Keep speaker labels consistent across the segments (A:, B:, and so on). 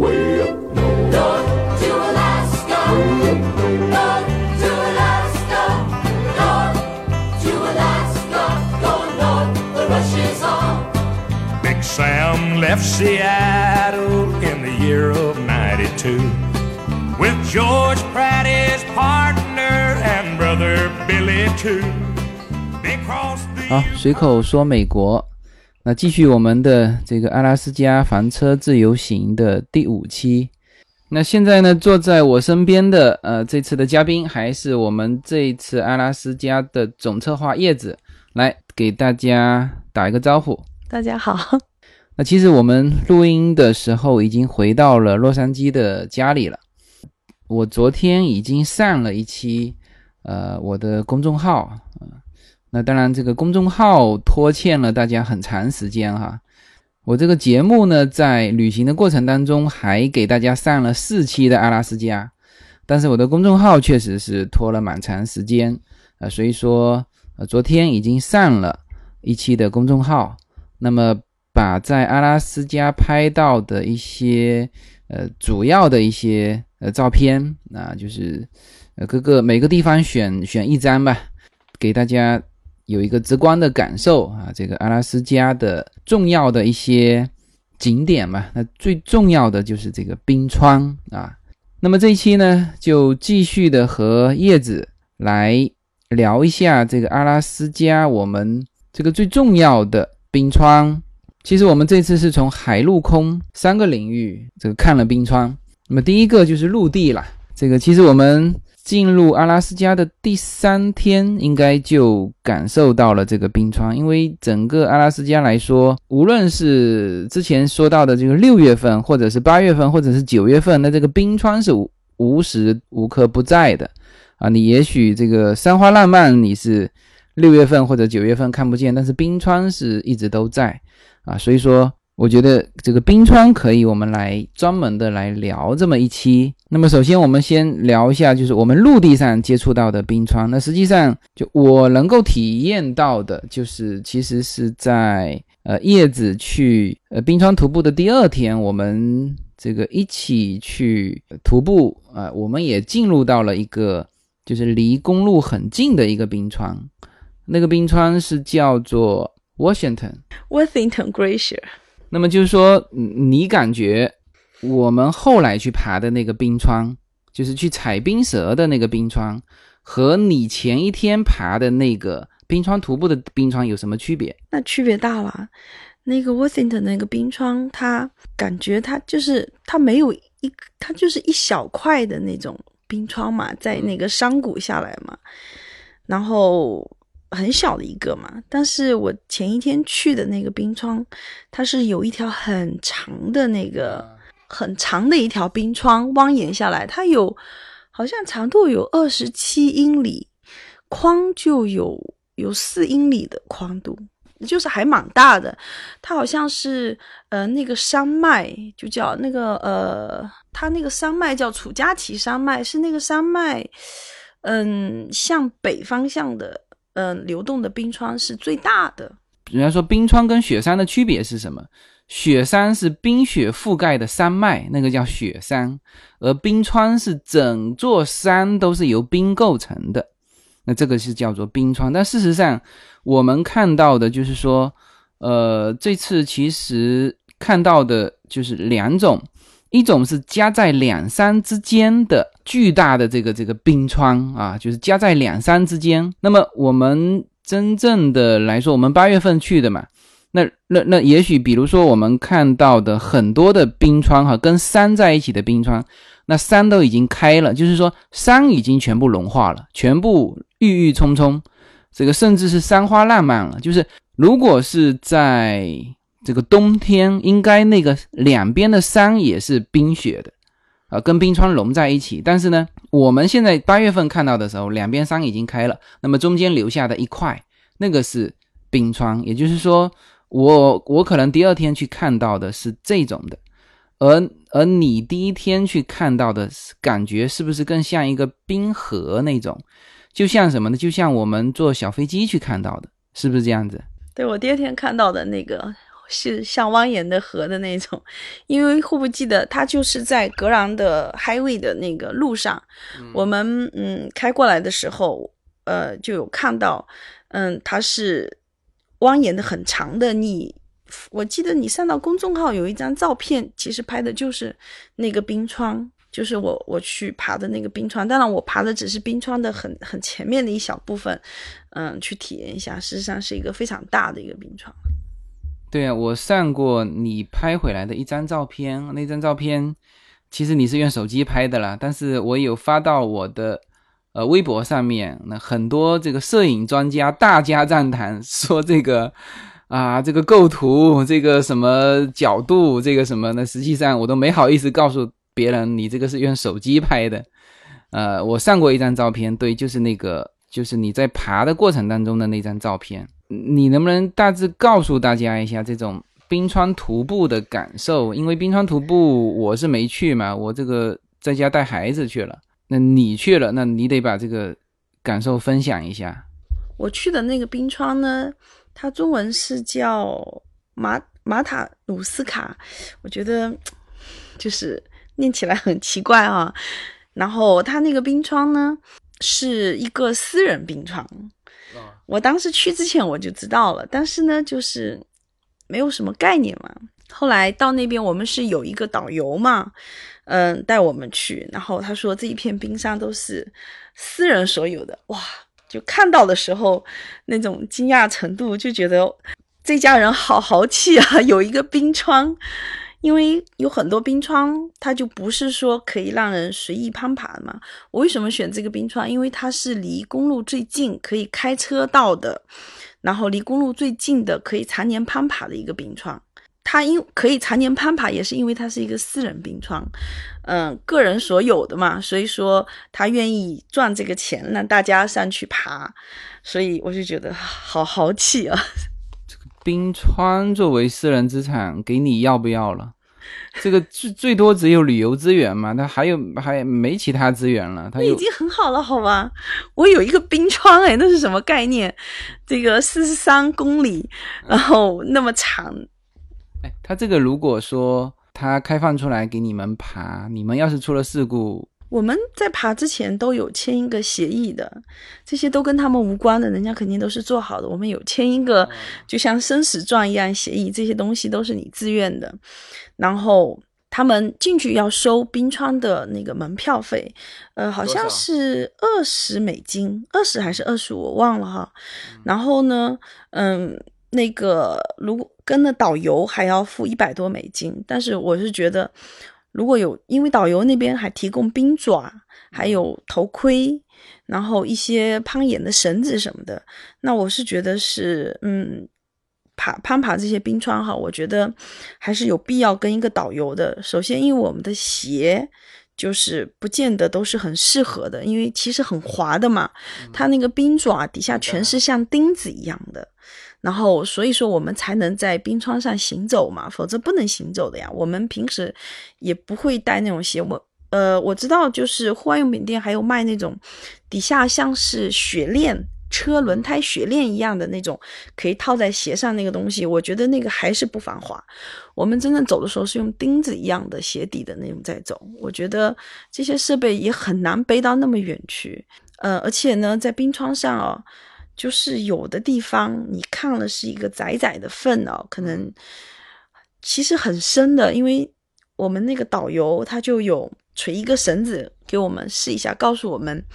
A: Way up north.
B: North to Alaska. North to Alaska. North to Alaska. Going north, the rush is on.
C: Big Sam left Seattle in the year of 92 with George Pratt, his partner, and brother Billy, too. They crossed the
D: 好，随口说美国。 那继续我们的这个阿拉斯加房车自由行的第五期。那现在呢，坐在我身边的呃，这次的嘉宾还是我们这一次阿拉斯加的总策划叶子，来给大家打一个招呼。
E: 大家好，
D: 那其实我们录音的时候已经回到了洛杉矶的家里了。我昨天已经上了一期，呃，我的公众号，呃那当然这个公众号拖欠了大家很长时间哈。我这个节目呢，在旅行的过程当中还给大家上了四期的阿拉斯加，但是我的公众号确实是拖了蛮长时间，呃，所以说，呃，昨天已经上了一期的公众号，那么把在阿拉斯加拍到的一些呃主要的一些呃照片啊，就是呃各个每个地方选选一张吧，给大家有一个直观的感受啊，这个阿拉斯加的重要的一些景点嘛，那最重要的就是这个冰川啊。那么这一期呢，就继续的和叶子来聊一下这个阿拉斯加我们这个最重要的冰川。其实我们这次是从海陆空三个领域这个看了冰川。那么第一个就是陆地啦，这个其实我们进入阿拉斯加的第三天，应该就感受到了这个冰川。因为整个阿拉斯加来说，无论是之前说到的这个六月份，或者是八月份，或者是九月份，那这个冰川是无时无刻不在的啊。你也许这个山花烂漫你是六月份或者九月份看不见，但是冰川是一直都在啊。所以说。我觉得这个冰川可以，我们来专门的来聊这么一期。那么首先我们先聊一下，就是我们陆地上接触到的冰川。那实际上就我能够体验到的，就是其实是在呃叶子去呃冰川徒步的第二天，我们这个一起去徒步啊、我们也进入到了一个就是离公路很近的一个冰川。那个冰川是叫做 Washington
E: Washington Glacier，
D: 那么就是说，你感觉我们后来去爬的那个冰川，就是去采冰蛇的那个冰川，和你前一天爬的那个冰川徒步的冰川有什么区别？
E: 那区别大了。那个 Worthington 那个冰川，它感觉它就是它没有一，它就是一小块的那种冰川嘛，在那个山谷下来嘛，然后很小的一个嘛。但是我前一天去的那个冰川，它是有一条很长的那个很长的一条冰川蜿蜒下来，它有好像长度有二十七英里，宽就有有四英里的宽度。就是还蛮大的，它好像是呃那个山脉就叫那个呃，它那个山脉叫楚加奇山脉，是那个山脉，嗯，向北方向的嗯流动的冰川是最大的。
D: 人家说冰川跟雪山的区别是什么？雪山是冰雪覆盖的山脉，那个叫雪山，而冰川是整座山都是由冰构成的，那这个是叫做冰川。但事实上，我们看到的就是说，呃，这次其实看到的就是两种，一种是夹在两山之间的巨大的这个这个冰川啊，就是夹在两山之间。那么我们真正的来说，我们八月份去的嘛，那那那也许比如说我们看到的很多的冰川哈，跟山在一起的冰川，那山都已经开了，就是说山已经全部融化了，全部郁郁葱葱。这个甚至是山花烂漫了，就是如果是在这个冬天，应该那个两边的山也是冰雪的，呃、跟冰川融在一起。但是呢，我们现在八月份看到的时候，两边山已经开了，那么中间留下的一块，那个是冰川，也就是说，我我可能第二天去看到的是这种的，而而你第一天去看到的是感觉是不是更像一个冰河那种？就像什么呢？就像我们坐小飞机去看到的，是不是这样子？
E: 对我第二天看到的那个是像蜿蜒的河的那种，因为会不记得它就是在格朗的 highway 的那个路上，我们嗯开过来的时候，呃就有看到，嗯它是蜿蜒的很长的你。我记得你上到公众号有一张照片，其实拍的就是那个冰川，就是我我去爬的那个冰川。当然，我爬的只是冰川的很很前面的一小部分，嗯，去体验一下。事实上是一个非常大的一个冰川。
D: 对啊，我上过你拍回来的一张照片，那张照片其实你是用手机拍的啦，但是我有发到我的呃微博上面，那很多这个摄影专家大加赞叹，说这个啊这个构图，这个什么角度，这个什么呢？实际上我都没好意思告诉别人，你这个是用手机拍的。呃，我上过一张照片，对，就是那个，就是你在爬的过程当中的那张照片。你能不能大致告诉大家一下这种冰川徒步的感受？因为冰川徒步我是没去嘛，我这个在家带孩子去了。那你去了，那你得把这个感受分享一下。
E: 我去的那个冰川呢，它中文是叫马马塔努斯卡，我觉得就是念起来很奇怪啊。然后它那个冰川呢，是一个私人冰川。我当时去之前我就知道了，但是呢，就是没有什么概念嘛。后来到那边，我们是有一个导游嘛，嗯，带我们去，然后他说这一片冰山都是私人所有的，哇，就看到的时候那种惊讶程度，就觉得这家人好豪气啊，有一个冰川。因为有很多冰川，它就不是说可以让人随意攀爬的嘛。我为什么选这个冰川？因为它是离公路最近，可以开车到的，然后离公路最近的，可以常年攀爬的一个冰川。它因可以常年攀爬，也是因为它是一个私人冰川，嗯，个人所有的嘛，所以说他愿意赚这个钱让大家上去爬，所以我就觉得好豪气啊。
D: 冰川作为私人资产，给你要不要了？这个最最多只有旅游资源嘛，它还有还没其他资源了。它
E: 已经很好了，好吧？我有一个冰川，哎，那是什么概念？这个四十三公里，然后那么长。
D: 哎，它这个如果说它开放出来给你们爬，你们要是出了事故。
E: 我们在爬之前都有签一个协议的，这些都跟他们无关的，人家肯定都是做好的。我们有签一个，就像生死状一样协议，这些东西都是你自愿的。然后他们进去要收冰川的那个门票费，呃，好像是二十美金，二十还是二十五，我忘了哈。然后呢，嗯，那个如果跟了导游还要付一百多美金，但是我是觉得。如果有，因为导游那边还提供冰爪，还有头盔，然后一些攀岩的绳子什么的，那我是觉得是，嗯，爬攀爬这些冰川哈，我觉得还是有必要跟一个导游的。首先，因为我们的鞋就是不见得都是很适合的，因为其实很滑的嘛，它那个冰爪底下全是像钉子一样的。然后，所以说我们才能在冰川上行走嘛，否则不能行走的呀。我们平时也不会带那种鞋。我呃，我知道，就是户外用品店还有卖那种底下像是雪链、车轮胎雪链一样的那种，可以套在鞋上那个东西。我觉得那个还是不防滑。我们真正走的时候是用钉子一样的鞋底的那种在走。我觉得这些设备也很难背到那么远去。呃，而且呢，在冰川上哦。就是有的地方你看了是一个窄窄的缝哦，可能其实很深的，因为我们那个导游他就有垂一个绳子给我们试一下，告诉我们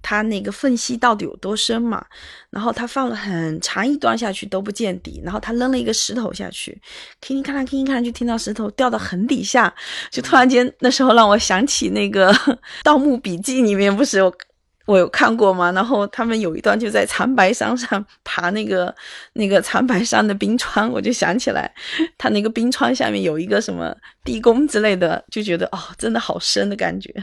E: 他那个缝隙到底有多深嘛。然后他放了很长一段下去都不见底，然后他扔了一个石头下去，听听看看，听听看，就听到石头掉到很底下，就突然间那时候让我想起那个《盗墓笔记》里面不是有。我有看过吗？然后他们有一段就在长白山上爬那个 那个长白山的冰川，我就想起来，他那个冰川下面有一个什么地宫之类的，就觉得哦，真的好深的感觉。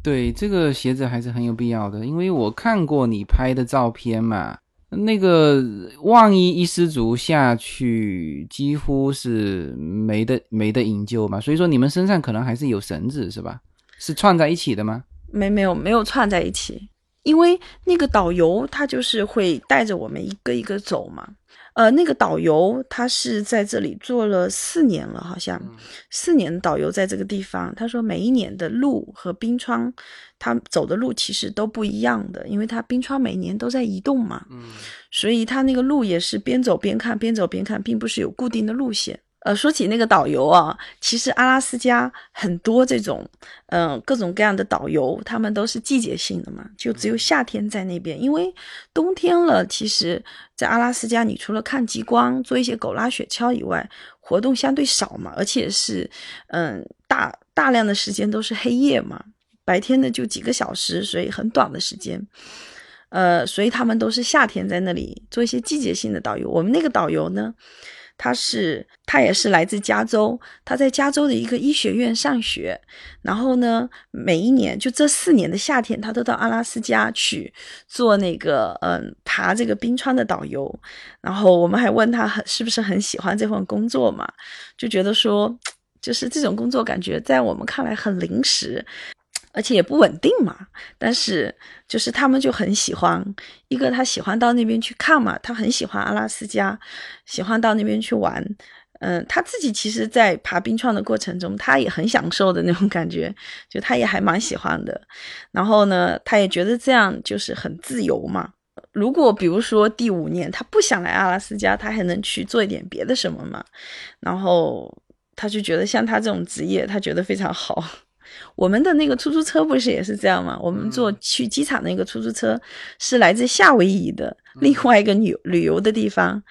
D: 对，这个鞋子还是很有必要的，因为我看过你拍的照片嘛，那个万一一失足下去，几乎是没得没得营救嘛。所以说你们身上可能还是有绳子是吧？是串在一起的吗？
E: 没没有没有串在一起，因为那个导游他就是会带着我们一个一个走嘛。呃，那个导游他是在这里做了四年了，好像、四年的导游在这个地方。他说每一年的路和冰川，他走的路其实都不一样的，因为他冰川每年都在移动嘛，所以他那个路也是边走边看，边走边看，并不是有固定的路线。呃，说起那个导游啊，其实阿拉斯加很多这种，嗯、各种各样的导游，他们都是季节性的嘛，就只有夏天在那边，因为冬天了，其实，在阿拉斯加，你除了看极光、做一些狗拉雪橇以外，活动相对少嘛，而且是，嗯，大大量的时间都是黑夜嘛，白天的就几个小时，所以很短的时间。呃，所以他们都是夏天在那里做一些季节性的导游。我们那个导游呢，他是他也是来自加州，他在加州的一个医学院上学，然后呢，每一年就这四年的夏天，他都到阿拉斯加去做那个嗯爬这个冰川的导游。然后我们还问他很是不是很喜欢这份工作嘛，就觉得说，就是这种工作感觉在我们看来很临时。而且也不稳定嘛，但是就是他们就很喜欢，一个他喜欢到那边去看嘛，他很喜欢阿拉斯加，喜欢到那边去玩，嗯，他自己其实，在爬冰川的过程中，他也很享受的那种感觉，就他也还蛮喜欢的。然后呢，他也觉得这样就是很自由嘛。如果比如说第五年他不想来阿拉斯加，他还能去做一点别的什么嘛？然后他就觉得像他这种职业，他觉得非常好。我们的那个出租车不是也是这样吗？我们坐去机场那个出租车是来自夏威夷的另外一个旅旅游的地方，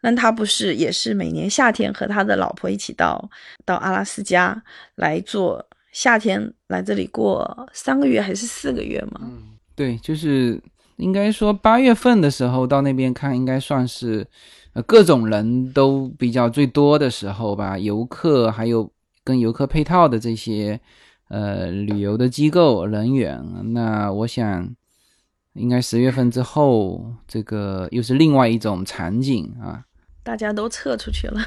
E: 那他不是也是每年夏天和他的老婆一起到到阿拉斯加来做夏天来这里过三个月还是四个月吗？
D: 对，就是应该说八月份的时候到那边看，应该算是呃各种人都比较最多的时候吧，游客还有跟游客配套的这些呃旅游的机构人员。那我想，应该十月份之后，这个又是另外一种场景啊。
E: 大家都撤出去了。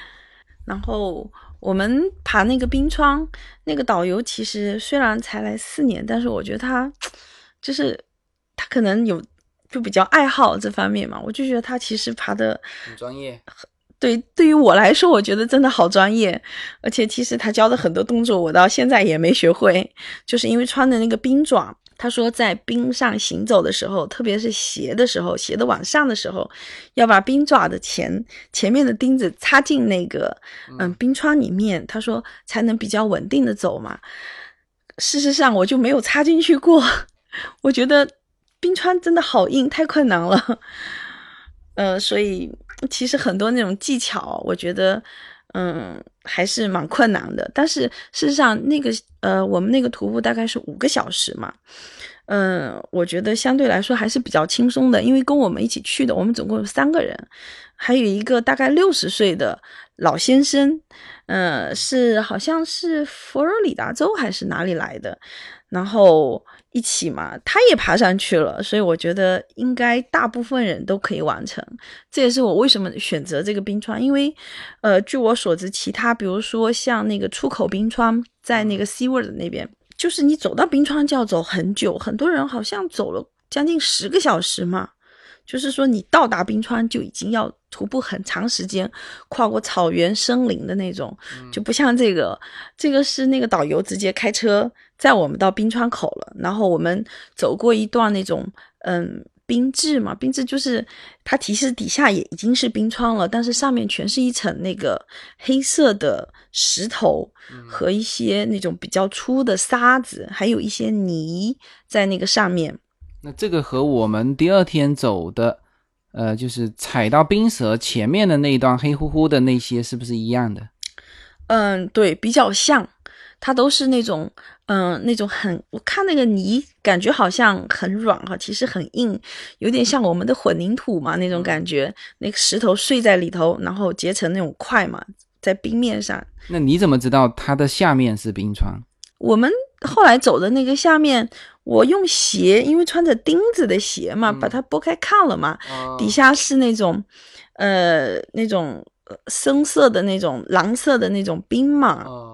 E: 然后我们爬那个冰川，那个导游其实虽然才来四年，但是我觉得他就是他可能有就比较爱好这方面嘛，我就觉得他其实爬的
D: 很专业，
E: 对，对于我来说，我觉得真的好专业，而且其实他教的很多动作，我到现在也没学会，就是因为穿的那个冰爪。他说，在冰上行走的时候，特别是斜的时候，斜的往上的时候，要把冰爪的前前面的钉子插进那个嗯冰川里面，他说才能比较稳定的走嘛。事实上，我就没有插进去过，我觉得冰川真的好硬，太困难了。呃，所以其实很多那种技巧，我觉得，嗯，还是蛮困难的。但是事实上，那个呃，我们那个徒步大概是五个小时嘛，嗯，我觉得相对来说还是比较轻松的，因为跟我们一起去的，我们总共有三个人，还有一个大概六十岁的老先生，呃，是好像是佛罗里达州还是哪里来的，然后一起嘛，他也爬上去了，所以我觉得应该大部分人都可以完成。这也是我为什么选择这个冰川，因为，呃，据我所知，其他比如说像那个出口冰川，在那个 Seaward 那边，就是你走到冰川就要走很久，很多人好像走了将近十个小时嘛。就是说，你到达冰川就已经要徒步很长时间，跨过草原、森林的那种，就不像这个，这个是那个导游直接开车载我们到冰川口了，然后我们走过一段那种嗯冰质嘛，冰质就是它其实底下也已经是冰川了，但是上面全是一层那个黑色的石头和一些那种比较粗的沙子，还有一些泥在那个上面。
D: 那这个和我们第二天走的，呃，就是踩到冰舌前面的那一段黑乎乎的那些，是不是一样的？
E: 嗯，对，比较像，它都是那种，嗯，那种很，我看那个泥，感觉好像很软哈，其实很硬，有点像我们的混凝土嘛那种感觉，那个石头碎在里头，然后结成那种块嘛，在冰面上。
D: 那你怎么知道它的下面是冰川？
E: 我们后来走的那个下面，我用鞋，因为穿着钉子的鞋嘛，把它拨开看了嘛，底下是那种，呃，那种呃深色的那种蓝色的那种冰嘛，
D: 哦，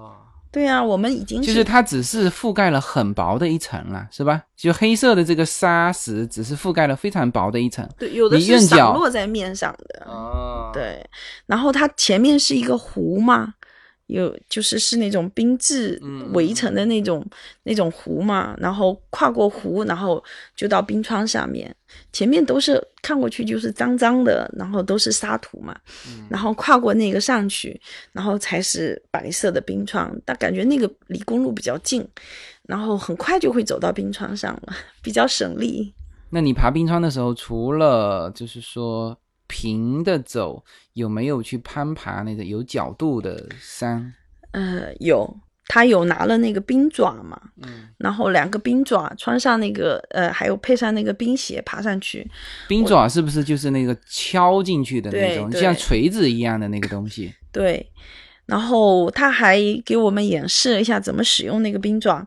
E: 对啊，我们已经
D: 就是它只是覆盖了很薄的一层了，是吧？就黑色的这个砂石只是覆盖了非常薄的一层。
E: 对，有的是散落在面上的。
D: 哦，
E: 对，然后它前面是一个湖嘛，有就是是那种冰质
D: 嗯
E: 围成的那种、那种湖嘛，然后跨过湖，然后就到冰川上面，前面都是看过去就是脏脏的，然后都是沙土嘛，
D: 嗯。
E: 然后跨过那个上去，然后才是白色的冰川，但感觉那个离公路比较近，然后很快就会走到冰川上了，比较省力。
D: 那你爬冰川的时候，除了就是说平的走，有没有去攀爬那个有角度的山？
E: 呃，有，他有拿了那个冰爪嘛，
D: 嗯，
E: 然后两个冰爪穿上那个呃，还有配上那个冰鞋爬上去。
D: 冰爪是不是就是那个敲进去的那种，像锤子一样的那个东西？
E: 对，然后他还给我们演示了一下怎么使用那个冰爪。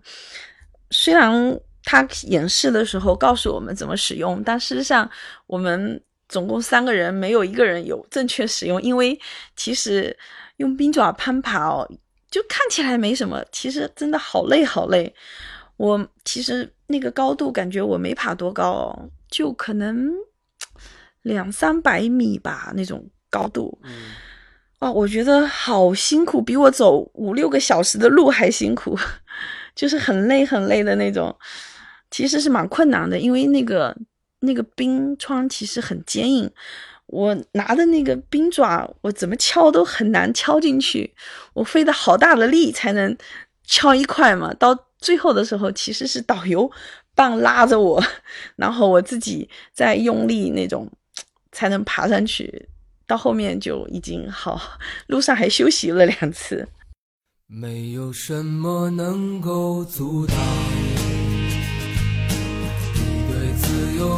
E: 虽然他演示的时候告诉我们怎么使用，但事实上我们总共三个人没有一个人有正确使用，因为其实用冰爪攀爬哦，就看起来没什么，其实真的好累好累。我其实那个高度感觉我没爬多高哦，就可能两三百米吧那种高度。哦，我觉得好辛苦，比我走五六个小时的路还辛苦，就是很累很累的那种。其实是蛮困难的，因为那个那个冰川其实很坚硬，我拿的那个冰爪，我怎么敲都很难敲进去，我费了好大的力才能敲一块嘛。到最后的时候，其实是导游棒拉着我，然后我自己在用力那种才能爬上去。到后面就已经好，路上还休息了两次。
A: 没有什么能够阻挡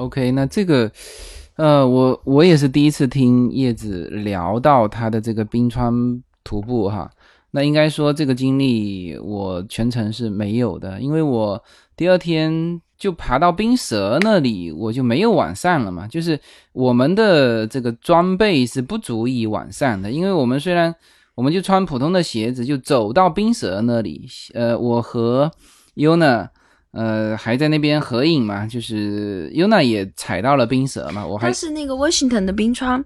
D: ，OK，那这个，呃，我我也是第一次听叶子聊到他的这个冰川徒步哈。那应该说这个经历我全程是没有的，因为我第二天就爬到冰舌那里，我就没有晚上了嘛。就是我们的这个装备是不足以晚上的，因为我们虽然我们就穿普通的鞋子就走到冰舌那里，呃，我和 Yuna 呃还在那边合影嘛，就是 Yuna 也踩到了冰舌嘛，我还
E: 但是那个 Washington 的冰川，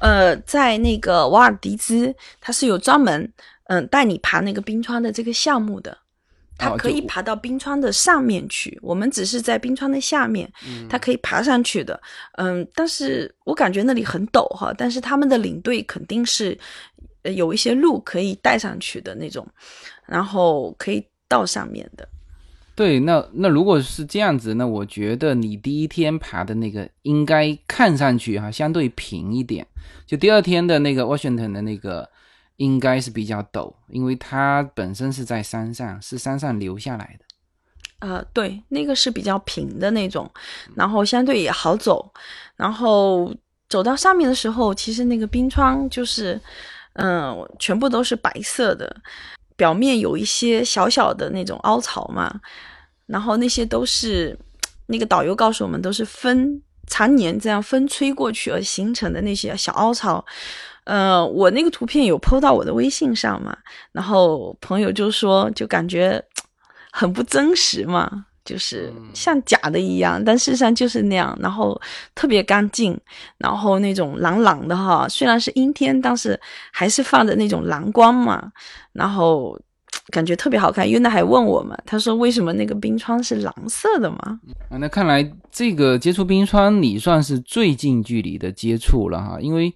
E: 呃，在那个瓦尔迪兹，它是有专门嗯带你爬那个冰川的这个项目的。它可以爬到冰川的上面去，我们只是在冰川的下面，
D: 嗯
E: 它可以爬上去的。嗯，但是我感觉那里很陡哈，但是他们的领队肯定是呃有一些路可以带上去的那种，然后可以到上面的。
D: 对，那那如果是这样子，那我觉得你第一天爬的那个应该看上去哈、相对平一点，就第二天的那个 Washington 的那个应该是比较陡，因为它本身是在山上，是山上流下来的。
E: 呃，对，那个是比较平的那种，然后相对也好走。然后走到上面的时候，其实那个冰川就是，嗯、全部都是白色的，表面有一些小小的那种凹槽嘛。然后那些都是那个导游告诉我们，都是风常年这样风吹过去而形成的那些小凹槽。呃，我那个图片有 PO 到我的微信上嘛，然后朋友就说，就感觉 很不真实嘛，就是
D: 嗯
E: 像假的一样，但事实上就是那样，然后特别干净，然后那种蓝蓝的哈，虽然是阴天，但是还是放着那种蓝光嘛，然后 感觉特别好看。优娜还问我们，他说为什么那个冰川是蓝色的嘛？
D: 啊，那看来这个接触冰川你算是最近距离的接触了哈，因为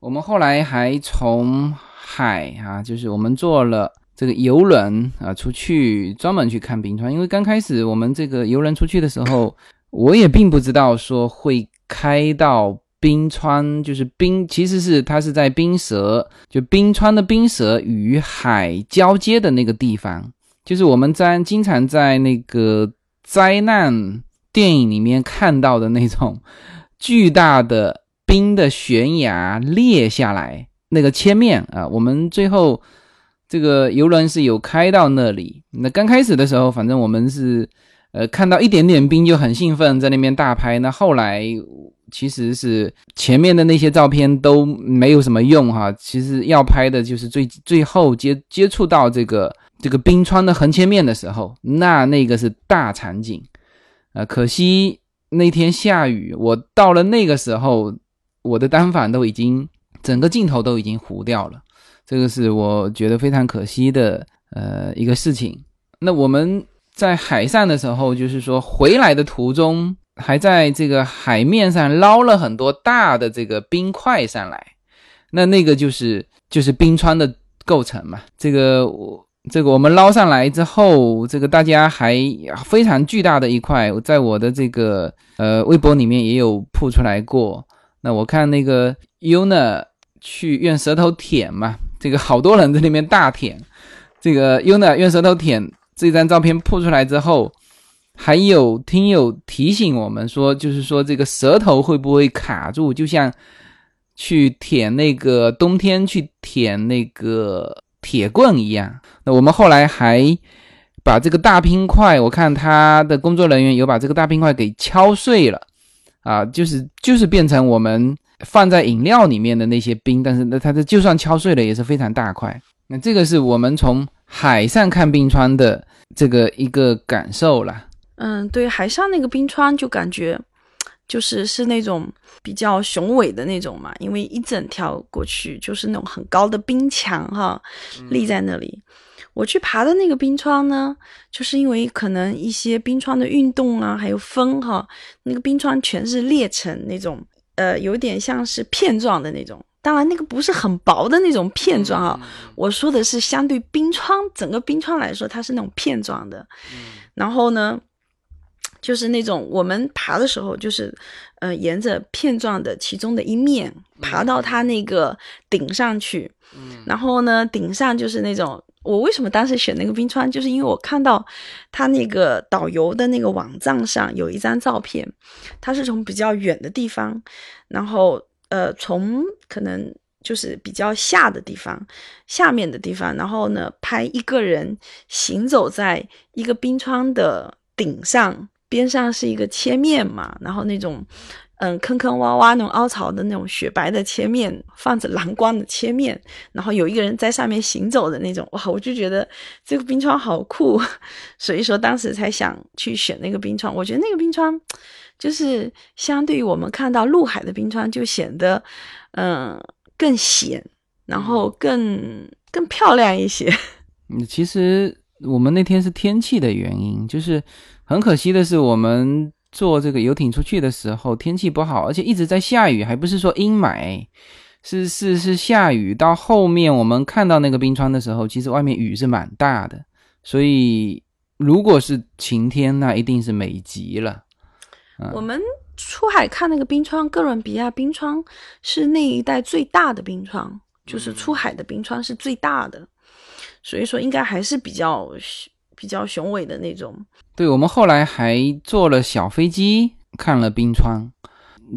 D: 我们后来还从海啊，就是我们做了这个游轮啊出去专门去看冰川，因为刚开始我们这个游轮出去的时候，我也并不知道说会开到冰川，就是冰，其实是它是在冰舌，就冰川的冰舌与海交接的那个地方，就是我们在经常在那个灾难电影里面看到的那种巨大的冰的悬崖裂下来那个切面啊，我们最后这个游轮是有开到那里。那刚开始的时候，反正我们是呃看到一点点冰就很兴奋，在那边大拍。那后来其实是前面的那些照片都没有什么用哈，其实要拍的就是最最后接接触到这个这个冰川的横切面的时候，那那个是大场景。呃，可惜那天下雨，我到了那个时候，我的单反都已经整个镜头都已经糊掉了，这个是我觉得非常可惜的呃一个事情。那我们在海上的时候，就是说回来的途中，还在这个海面上捞了很多大的这个冰块上来，那那个就是就是冰川的构成嘛。这个我这个我们捞上来之后，这个大家还非常巨大的一块，在我的这个呃微博里面也有铺出来过。那我看那个 Yuna 去用舌头舔嘛，这个好多人在那边大舔。这个 Yuna 用舌头舔这张照片铺出来之后，还有听友提醒我们说，就是说这个舌头会不会卡住，就像去舔那个冬天去舔那个铁棍一样。那我们后来还把这个大冰块，我看他的工作人员有把这个大冰块给敲碎了，啊，就是就是变成我们放在饮料里面的那些冰，但是那它的就算敲碎了也是非常大块。那这个是我们从海上看冰川的这个一个感受啦。
E: 嗯，对，海上那个冰川就感觉就是是那种比较雄伟的那种嘛，因为一整条过去就是那种很高的冰墙哈，立在那里。我去爬的那个冰川呢，就是因为可能一些冰川的运动啊，还有风哈，那个冰川全是裂成那种呃，有点像是片状的那种。当然，那个不是很薄的那种片状啊，我说的是相对冰川整个冰川来说，它是那种片状的。然后呢，就是那种我们爬的时候，就是呃沿着片状的其中的一面爬到它那个顶上去。然后呢，顶上就是那种我为什么当时选那个冰川，就是因为我看到他那个导游的那个网站上有一张照片，他是从比较远的地方，然后呃从可能就是比较下的地方，下面的地方，然后呢拍一个人行走在一个冰川的顶上，边上是一个切面嘛，然后那种。嗯，坑坑洼洼那种凹槽的那种雪白的切面，放着蓝光的切面，然后有一个人在上面行走的那种，哇！我就觉得这个冰川好酷，所以说当时才想去选那个冰川。我觉得那个冰川就是相对于我们看到陆海的冰川，就显得嗯更显，然后更更漂亮一些。
D: 嗯，其实我们那天是天气的原因，就是很可惜的是，我们坐这个游艇出去的时候天气不好，而且一直在下雨，还不是说阴霾，是是是下雨。到后面我们看到那个冰川的时候，其实外面雨是蛮大的，所以如果是晴天，那一定是美极了。
E: 我们出海看那个冰川，哥伦比亚冰川是那一带最大的冰川，就是出海的冰川是最大的，所以说应该还是比较比较雄伟的那种。
D: 对，我们后来还坐了小飞机看了冰川。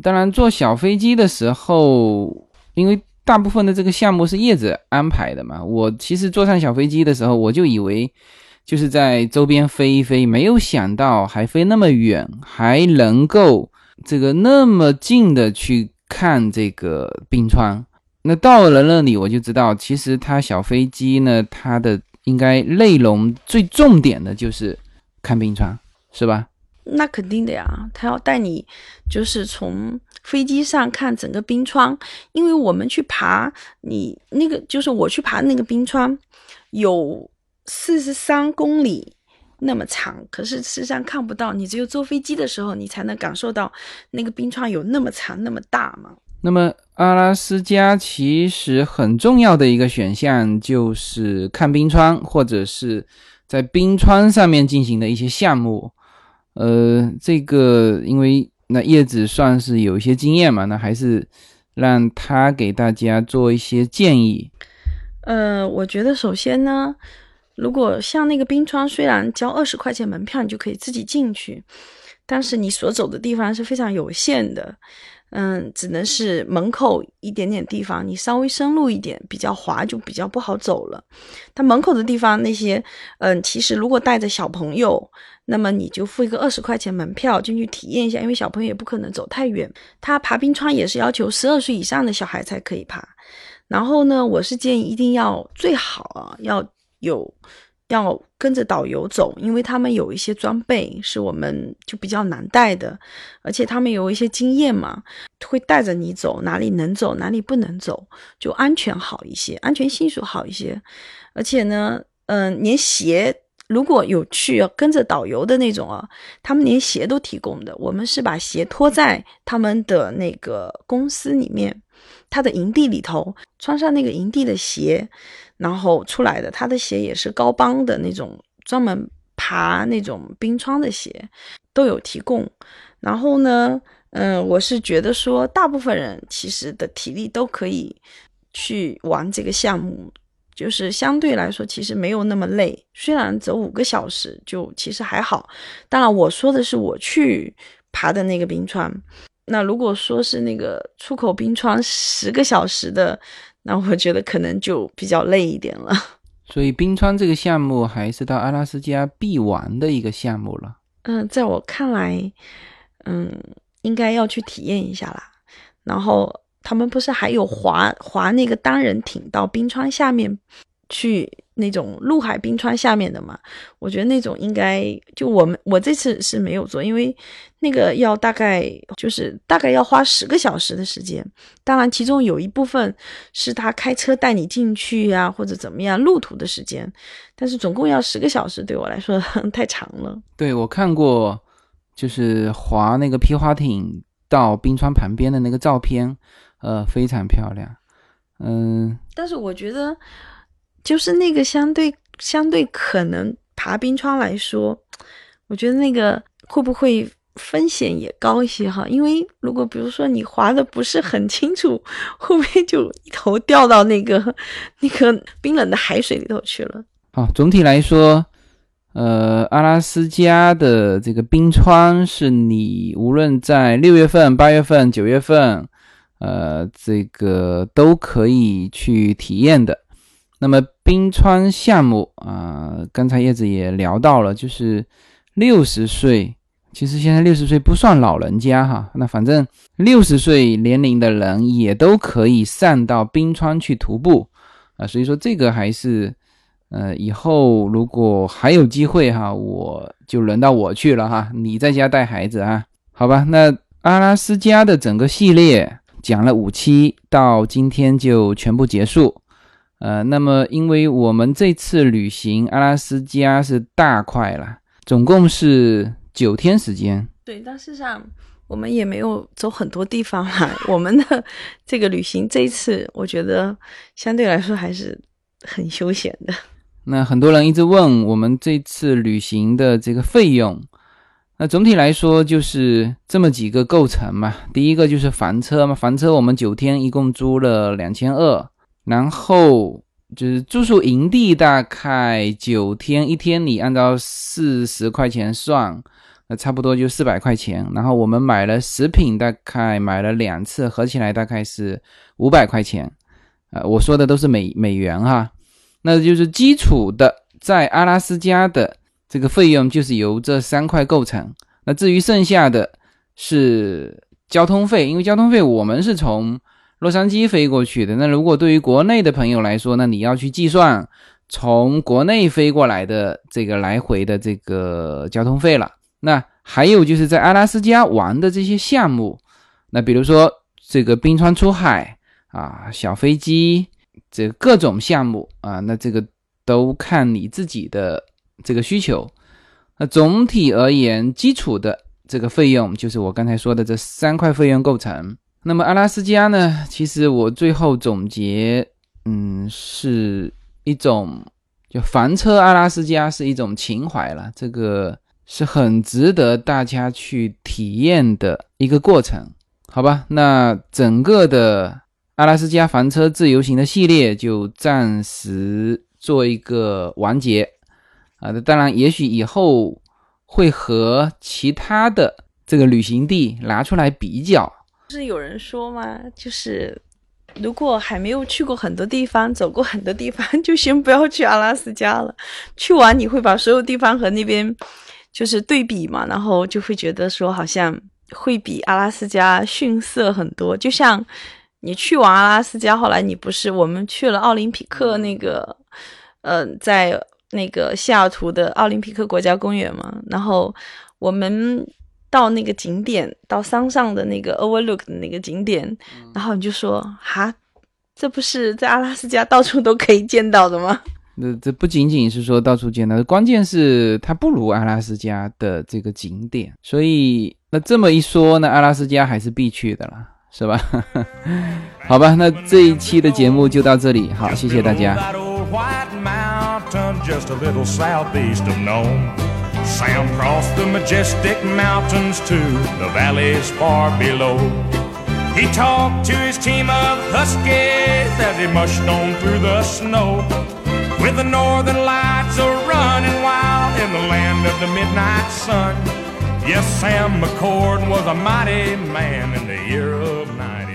D: 当然，坐小飞机的时候，因为大部分的这个项目是叶子安排的嘛，我其实坐上小飞机的时候，我就以为就是在周边飞一飞，没有想到还飞那么远，还能够这个那么近的去看这个冰川。那到了那里，我就知道，其实它小飞机呢，它的应该内容最重点的就是看冰川。是吧？
E: 那肯定的呀，他要带你，就是从飞机上看整个冰川，因为我们去爬，你那个就是我去爬那个冰川，有四十三公里那么长，可是事实上看不到，你只有坐飞机的时候，你才能感受到那个冰川有那么长那么大嘛。
D: 那么阿拉斯加其实很重要的一个选项就是看冰川，或者是在冰川上面进行的一些项目。呃，这个因为那叶子算是有一些经验嘛，那还是让他给大家做一些建议。
E: 呃，我觉得首先呢，如果像那个冰川，虽然交二十块钱门票，你就可以自己进去，但是你所走的地方是非常有限的。嗯，只能是门口一点点地方，你稍微深入一点，比较滑就比较不好走了。它门口的地方那些，嗯，其实如果带着小朋友，那么你就付一个二十块钱门票进去体验一下，因为小朋友也不可能走太远。他爬冰川也是要求十二岁以上的小孩才可以爬。然后呢，我是建议一定要最好啊，要有。要跟着导游走，因为他们有一些装备是我们就比较难带的，而且他们有一些经验嘛，会带着你走，哪里能走，哪里不能走，就安全好一些，安全系数好一些。而且呢，嗯，连鞋如果有去跟着导游的那种啊，他们连鞋都提供的。我们是把鞋拖在他们的那个公司里面，他的营地里头，穿上那个营地的鞋。然后出来的，他的鞋也是高帮的那种，专门爬那种冰川的鞋都有提供。然后呢，嗯，我是觉得说，大部分人其实的体力都可以去玩这个项目，就是相对来说其实没有那么累。虽然走五个小时就其实还好，当然我说的是我去爬的那个冰川。那如果说是那个出口冰川十个小时的。那我觉得可能就比较累一点了。
D: 所以冰川这个项目还是到阿拉斯加必玩的一个项目了。
E: 嗯，在我看来，嗯，应该要去体验一下啦。然后他们不是还有滑滑那个单人艇到冰川下面去？那种陆海冰川下面的嘛，我觉得那种应该就我们我这次是没有做，因为那个要大概就是大概要花十个小时的时间，当然其中有一部分是他开车带你进去呀，或者怎么样路途的时间，但是总共要十个小时，对我来说太长了。
D: 对我看过，就是划那个皮划艇到冰川旁边的那个照片，呃，非常漂亮。嗯，
E: 但是我觉得。就是那个相对相对可能爬冰川来说，我觉得那个会不会风险也高一些哈？因为如果比如说你滑的不是很清楚，会不会就一头掉到那个那个冰冷的海水里头去了？
D: 好，总体来说，呃，阿拉斯加的这个冰川是你无论在六月份、八月份、九月份，呃，这个都可以去体验的。那么冰川项目啊，刚才叶子也聊到了，就是六十岁，其实现在六十岁不算老人家哈，那反正六十岁年龄的人也都可以上到冰川去徒步啊，所以说这个还是，呃，以后如果还有机会哈，我就轮到我去了哈，你在家带孩子啊，好吧？那阿拉斯加的整个系列讲了五期，到今天就全部结束。呃，那么因为我们这次旅行阿拉斯加是大块了，总共是九天时间。
E: 对，但事实上我们也没有走很多地方哈。我们的这个旅行这一次，我觉得相对来说还是很休闲的。
D: 那很多人一直问我们这次旅行的这个费用，那总体来说就是这么几个构成嘛。第一个就是房车嘛，房车我们九天一共租了两千二。然后就是住宿营地，大概九天一天，你按照四十块钱算，那差不多就四百块钱。然后我们买了食品，大概买了两次，合起来大概是五百块钱。呃，我说的都是美美元哈，那就是基础的在阿拉斯加的这个费用就是由这三块构成。那至于剩下的是交通费，因为交通费我们是从。洛杉矶飞过去的，那如果对于国内的朋友来说，那你要去计算从国内飞过来的这个来回的这个交通费了。那还有就是在阿拉斯加玩的这些项目，那比如说这个冰川出海啊，小飞机，这各种项目啊，那这个都看你自己的这个需求。那总体而言，基础的这个费用就是我刚才说的这三块费用构成。那么阿拉斯加呢，其实我最后总结，嗯，是一种就房车阿拉斯加是一种情怀了，这个。是很值得大家去体验的一个过程，好吧？那整个的阿拉斯加房车自由行的系列就暂时做一个完结啊。那当然，也许以后会和其他的这个旅行地拿出来比较。
E: 是有人说吗？就是如果还没有去过很多地方，走过很多地方，就先不要去阿拉斯加了。去完你会把所有地方和那边。就是对比嘛，然后就会觉得说好像会比阿拉斯加逊色很多。就像你去完阿拉斯加，后来你不是我们去了奥林匹克那个，嗯，在那个西雅图的奥林匹克国家公园嘛。然后我们到那个景点，到山上的那个 Overlook 的那个景点，然后你就说哈，这不是在阿拉斯加到处都可以见到的吗？
D: 那这不仅仅是说到处见到，关键是它不如阿拉斯加的这个景点，所以那这么一说，那阿拉斯加还是必去的了，是吧？好吧，那这一期的节目就到这里，好，谢谢大家。
C: Sam crossed the majestic mountains to the valleys far below. He talked to his team of huskies as he mushed on through the snow.
D: With the northern lights a running wild in the land of the midnight sun. Yes, Sam McCord was a mighty man in the year of 90.